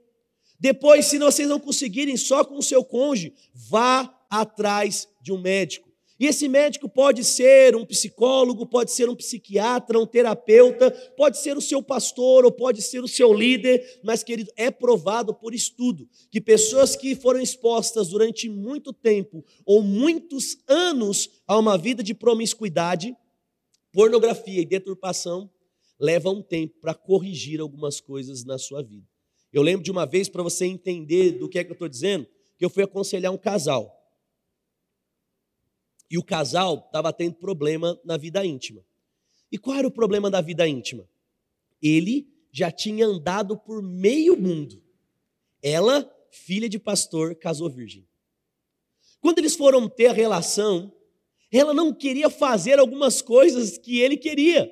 Depois, se vocês não conseguirem só com o seu cônjuge, vá atrás de um médico. E esse médico pode ser um psicólogo, pode ser um psiquiatra, um terapeuta, pode ser o seu pastor ou pode ser o seu líder, mas, querido, é provado por estudo que pessoas que foram expostas durante muito tempo ou muitos anos a uma vida de promiscuidade, pornografia e deturpação levam um tempo para corrigir algumas coisas na sua vida. Eu lembro de uma vez, para você entender do que é que eu estou dizendo, que eu fui aconselhar um casal. E o casal estava tendo problema na vida íntima. E qual era o problema da vida íntima? Ele já tinha andado por meio mundo. Ela, filha de pastor, casou virgem. Quando eles foram ter a relação, ela não queria fazer algumas coisas que ele queria.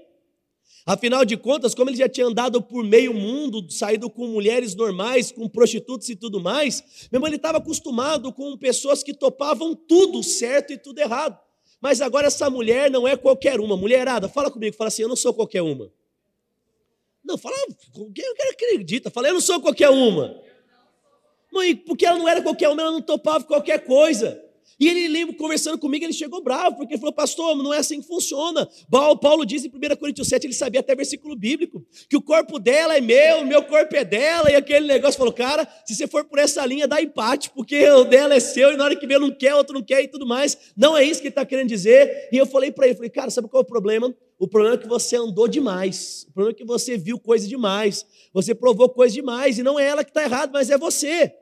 Afinal de contas, como ele já tinha andado por meio mundo, saído com mulheres normais, com prostitutas e tudo mais, meu irmão, ele estava acostumado com pessoas que topavam tudo certo e tudo errado. Mas agora essa mulher não é qualquer uma. Mulherada, fala comigo, fala assim: eu não sou qualquer uma. Não, fala, quem acredita? Fala, eu não sou qualquer uma. Mãe, porque ela não era qualquer uma, ela não topava qualquer coisa. E ele lembra, conversando comigo, ele chegou bravo, porque ele falou, pastor, não é assim que funciona. Paulo diz em 1 Coríntios 7, ele sabia até versículo bíblico, que o corpo dela é meu, meu corpo é dela, e aquele negócio falou, cara, se você for por essa linha, dá empate, porque o dela é seu, e na hora que vem não quer, outro não quer e tudo mais. Não é isso que ele está querendo dizer. E eu falei para ele, falei, cara, sabe qual é o problema? O problema é que você andou demais. O problema é que você viu coisa demais. Você provou coisa demais. E não é ela que está errada, mas é você.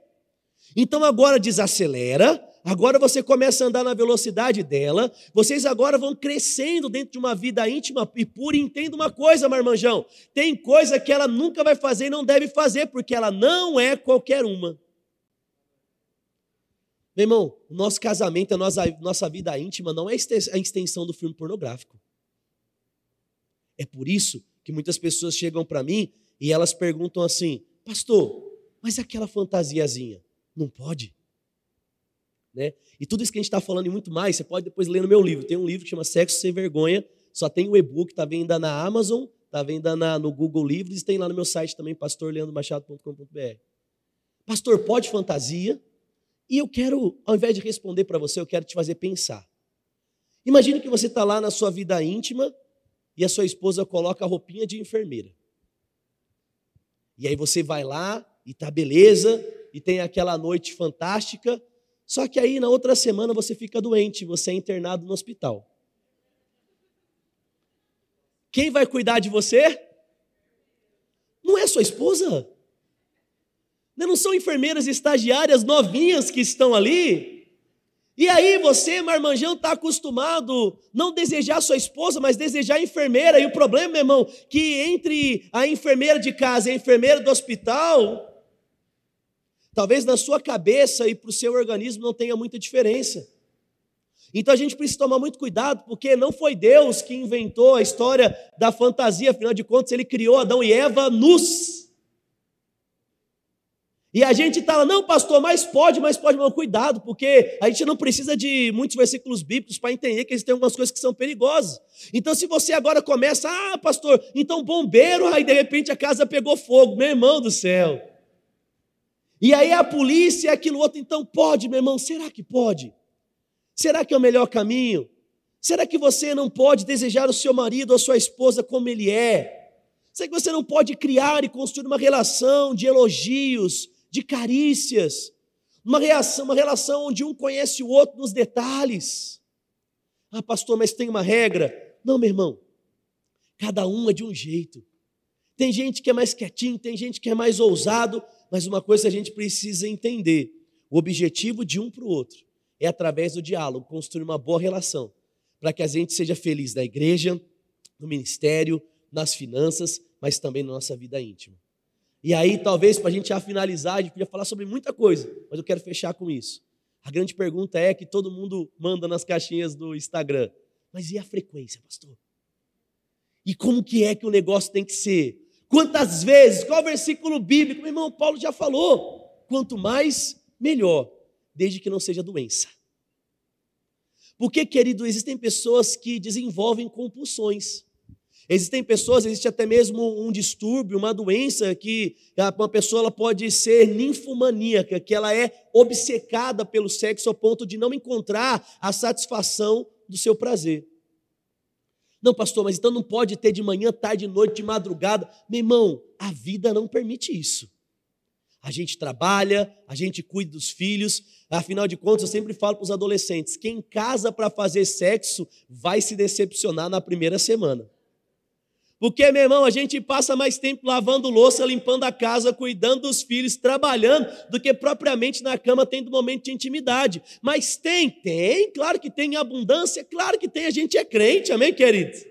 Então agora desacelera, Agora você começa a andar na velocidade dela. Vocês agora vão crescendo dentro de uma vida íntima e pura. Entenda uma coisa, marmanjão: tem coisa que ela nunca vai fazer e não deve fazer, porque ela não é qualquer uma. Meu irmão, o nosso casamento, a nossa, nossa vida íntima não é a extensão do filme pornográfico. É por isso que muitas pessoas chegam para mim e elas perguntam assim: Pastor, mas aquela fantasiazinha? Não pode? Né? E tudo isso que a gente está falando e muito mais, você pode depois ler no meu livro. Tem um livro que chama Sexo Sem Vergonha, só tem o e-book, está vendo na Amazon, está vendo na, no Google Livros e tem lá no meu site também, pastorleandromachado.com.br. Pastor, pode fantasia? E eu quero, ao invés de responder para você, eu quero te fazer pensar. Imagine que você está lá na sua vida íntima e a sua esposa coloca a roupinha de enfermeira. E aí você vai lá e tá beleza, e tem aquela noite fantástica, só que aí na outra semana você fica doente, você é internado no hospital. Quem vai cuidar de você? Não é sua esposa? Não são enfermeiras estagiárias novinhas que estão ali? E aí você, marmanjão, está acostumado não desejar sua esposa, mas desejar a enfermeira. E o problema, meu irmão, que entre a enfermeira de casa e a enfermeira do hospital, Talvez na sua cabeça e para o seu organismo não tenha muita diferença. Então a gente precisa tomar muito cuidado, porque não foi Deus que inventou a história da fantasia, afinal de contas, ele criou Adão e Eva nus. E a gente está lá, não, pastor, mas pode, mas pode, mas cuidado, porque a gente não precisa de muitos versículos bíblicos para entender que existem algumas coisas que são perigosas. Então, se você agora começa, ah, pastor, então bombeiro, aí de repente a casa pegou fogo, meu irmão do céu. E aí a polícia, aquilo outro, então pode, meu irmão, será que pode? Será que é o melhor caminho? Será que você não pode desejar o seu marido ou a sua esposa como ele é? Será que você não pode criar e construir uma relação de elogios, de carícias? Uma, reação, uma relação onde um conhece o outro nos detalhes? Ah, pastor, mas tem uma regra? Não, meu irmão. Cada um é de um jeito. Tem gente que é mais quietinho, tem gente que é mais ousado, mas uma coisa a gente precisa entender: o objetivo de um para o outro é, através do diálogo, construir uma boa relação, para que a gente seja feliz na igreja, no ministério, nas finanças, mas também na nossa vida íntima. E aí, talvez, para a gente já finalizar, a gente podia falar sobre muita coisa, mas eu quero fechar com isso. A grande pergunta é que todo mundo manda nas caixinhas do Instagram. Mas e a frequência, pastor? E como que é que o negócio tem que ser? Quantas vezes? Qual versículo bíblico? Meu irmão Paulo já falou. Quanto mais, melhor, desde que não seja doença. Porque, querido, existem pessoas que desenvolvem compulsões. Existem pessoas, existe até mesmo um distúrbio, uma doença que uma pessoa pode ser ninfomaníaca, que ela é obcecada pelo sexo ao ponto de não encontrar a satisfação do seu prazer. Não, pastor, mas então não pode ter de manhã, tarde, noite, de madrugada. Meu irmão, a vida não permite isso. A gente trabalha, a gente cuida dos filhos. Afinal de contas, eu sempre falo para os adolescentes: quem casa para fazer sexo vai se decepcionar na primeira semana. Porque, meu irmão, a gente passa mais tempo lavando louça, limpando a casa, cuidando dos filhos, trabalhando, do que propriamente na cama tendo momento de intimidade. Mas tem, tem, claro que tem abundância, claro que tem, a gente é crente, amém, queridos?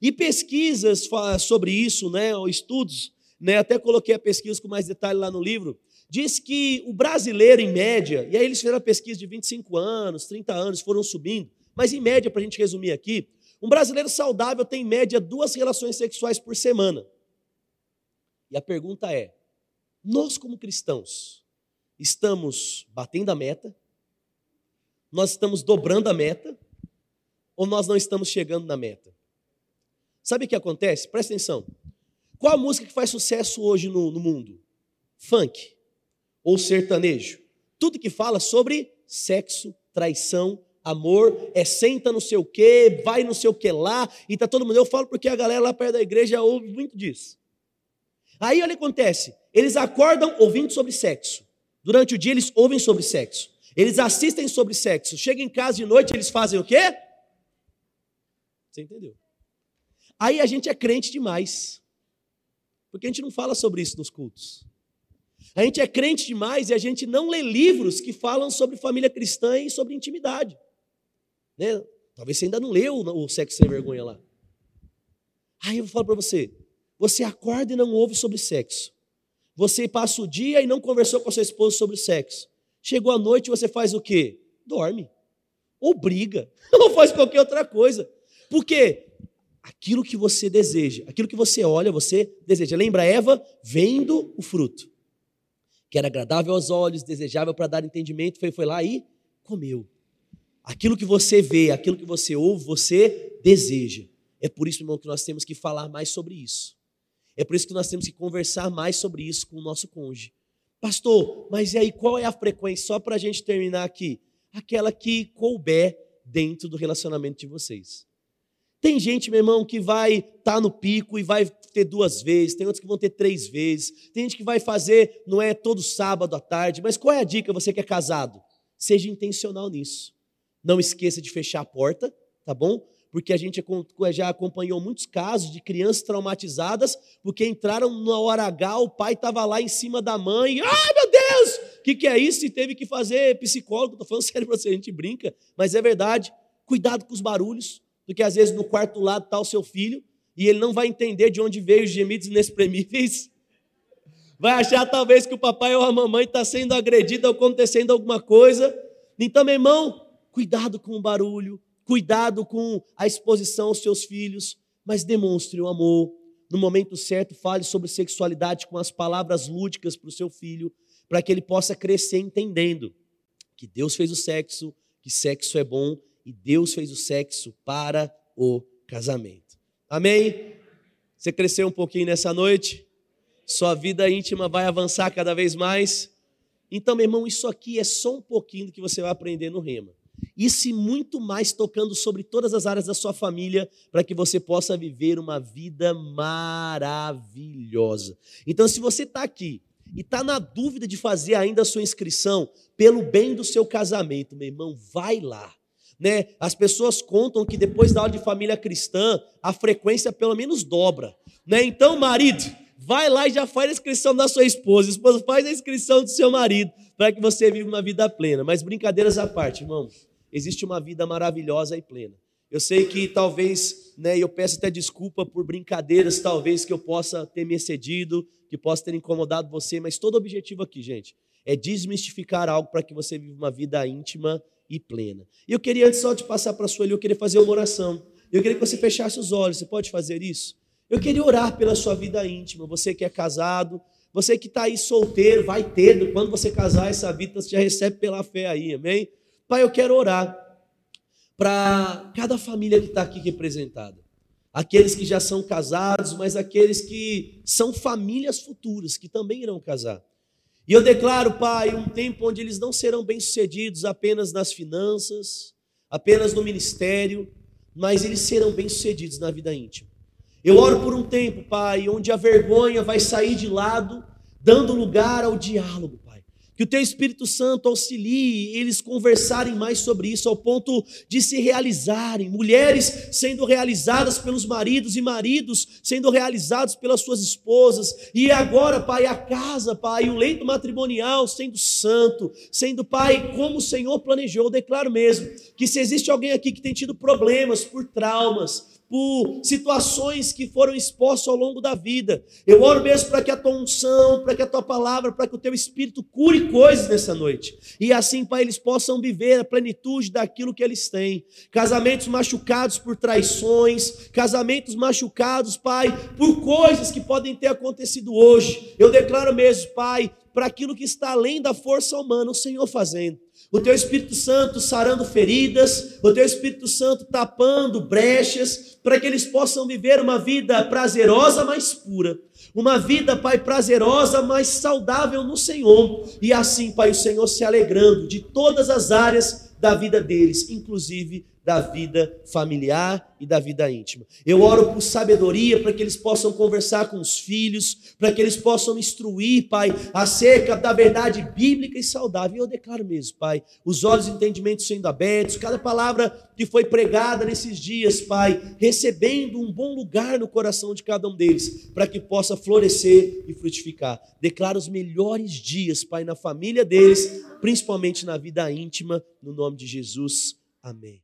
E pesquisas sobre isso, né, estudos, né, até coloquei a pesquisa com mais detalhe lá no livro, diz que o brasileiro, em média, e aí eles fizeram a pesquisa de 25 anos, 30 anos, foram subindo, mas em média, para a gente resumir aqui, um brasileiro saudável tem em média duas relações sexuais por semana. E a pergunta é: nós, como cristãos, estamos batendo a meta? Nós estamos dobrando a meta? Ou nós não estamos chegando na meta? Sabe o que acontece? Presta atenção. Qual a música que faz sucesso hoje no, no mundo? Funk ou sertanejo. Tudo que fala sobre sexo, traição, amor, é senta no seu quê, vai no seu que lá, e tá todo mundo. Eu falo porque a galera lá perto da igreja ouve muito disso. Aí olha o que acontece: eles acordam ouvindo sobre sexo. Durante o dia eles ouvem sobre sexo. Eles assistem sobre sexo. Chegam em casa de noite, eles fazem o quê? Você entendeu? Aí a gente é crente demais. Porque a gente não fala sobre isso nos cultos. A gente é crente demais e a gente não lê livros que falam sobre família cristã e sobre intimidade. Né? Talvez você ainda não leu o Sexo Sem Vergonha lá. Aí eu falar para você: você acorda e não ouve sobre sexo. Você passa o dia e não conversou com a sua esposa sobre sexo. Chegou a noite você faz o quê? Dorme. Ou briga. Ou faz qualquer outra coisa. Porque aquilo que você deseja, aquilo que você olha, você deseja. Lembra Eva vendo o fruto, que era agradável aos olhos, desejável para dar entendimento, foi, foi lá e comeu. Aquilo que você vê, aquilo que você ouve, você deseja. É por isso, irmão, que nós temos que falar mais sobre isso. É por isso que nós temos que conversar mais sobre isso com o nosso cônjuge. Pastor, mas e aí qual é a frequência? Só para a gente terminar aqui. Aquela que couber dentro do relacionamento de vocês. Tem gente, meu irmão, que vai estar tá no pico e vai ter duas vezes, tem outros que vão ter três vezes, tem gente que vai fazer, não é todo sábado à tarde, mas qual é a dica, você que é casado? Seja intencional nisso. Não esqueça de fechar a porta, tá bom? Porque a gente já acompanhou muitos casos de crianças traumatizadas porque entraram na hora H, o pai estava lá em cima da mãe. Ai, meu Deus! O que, que é isso? E teve que fazer psicólogo. Estou falando sério para você, a gente brinca, mas é verdade. Cuidado com os barulhos, porque às vezes no quarto lado está o seu filho e ele não vai entender de onde veio os gemidos inexprimíveis. Vai achar talvez que o papai ou a mamãe está sendo agredido ou acontecendo alguma coisa. Então, meu irmão, Cuidado com o barulho, cuidado com a exposição aos seus filhos, mas demonstre o amor. No momento certo, fale sobre sexualidade com as palavras lúdicas para o seu filho, para que ele possa crescer entendendo que Deus fez o sexo, que sexo é bom e Deus fez o sexo para o casamento. Amém? Você cresceu um pouquinho nessa noite? Sua vida íntima vai avançar cada vez mais? Então, meu irmão, isso aqui é só um pouquinho do que você vai aprender no Rema. Isso e muito mais tocando sobre todas as áreas da sua família, para que você possa viver uma vida maravilhosa. Então, se você está aqui e está na dúvida de fazer ainda a sua inscrição pelo bem do seu casamento, meu irmão, vai lá. Né? As pessoas contam que depois da aula de família cristã, a frequência pelo menos dobra. Né? Então, marido, vai lá e já faz a inscrição da sua esposa. Esposa, faz a inscrição do seu marido, para que você viva uma vida plena. Mas brincadeiras à parte, irmãos existe uma vida maravilhosa e plena. Eu sei que talvez, né, eu peço até desculpa por brincadeiras, talvez que eu possa ter me excedido, que possa ter incomodado você, mas todo objetivo aqui, gente, é desmistificar algo para que você viva uma vida íntima e plena. E eu queria, antes só de passar para a sua eu queria fazer uma oração. Eu queria que você fechasse os olhos. Você pode fazer isso? Eu queria orar pela sua vida íntima. Você que é casado, você que está aí solteiro, vai ter. Quando você casar, essa vida você já recebe pela fé aí, amém? Pai, eu quero orar para cada família que está aqui representada. Aqueles que já são casados, mas aqueles que são famílias futuras, que também irão casar. E eu declaro, Pai, um tempo onde eles não serão bem-sucedidos apenas nas finanças, apenas no ministério, mas eles serão bem-sucedidos na vida íntima. Eu oro por um tempo, Pai, onde a vergonha vai sair de lado, dando lugar ao diálogo. Que o teu Espírito Santo auxilie eles conversarem mais sobre isso, ao ponto de se realizarem. Mulheres sendo realizadas pelos maridos e maridos sendo realizados pelas suas esposas. E agora, Pai, a casa, Pai, o leito matrimonial sendo santo, sendo, Pai, como o Senhor planejou. Eu declaro mesmo que se existe alguém aqui que tem tido problemas por traumas, por situações que foram expostas ao longo da vida. Eu oro mesmo para que a tua unção, para que a tua palavra, para que o teu espírito cure coisas nessa noite. E assim, Pai, eles possam viver a plenitude daquilo que eles têm. Casamentos machucados por traições, casamentos machucados, Pai, por coisas que podem ter acontecido hoje. Eu declaro mesmo, Pai, para aquilo que está além da força humana, o Senhor fazendo o teu Espírito Santo sarando feridas, o teu Espírito Santo tapando brechas, para que eles possam viver uma vida prazerosa, mas pura, uma vida, Pai, prazerosa, mas saudável no Senhor, e assim, Pai, o Senhor se alegrando de todas as áreas da vida deles, inclusive da vida familiar e da vida íntima. Eu oro por sabedoria para que eles possam conversar com os filhos, para que eles possam instruir, Pai, acerca da verdade bíblica e saudável. E eu declaro mesmo, Pai, os olhos de entendimento sendo abertos, cada palavra que foi pregada nesses dias, Pai, recebendo um bom lugar no coração de cada um deles, para que possa florescer e frutificar. Declaro os melhores dias, Pai, na família deles, principalmente na vida íntima, no nome de Jesus. Amém.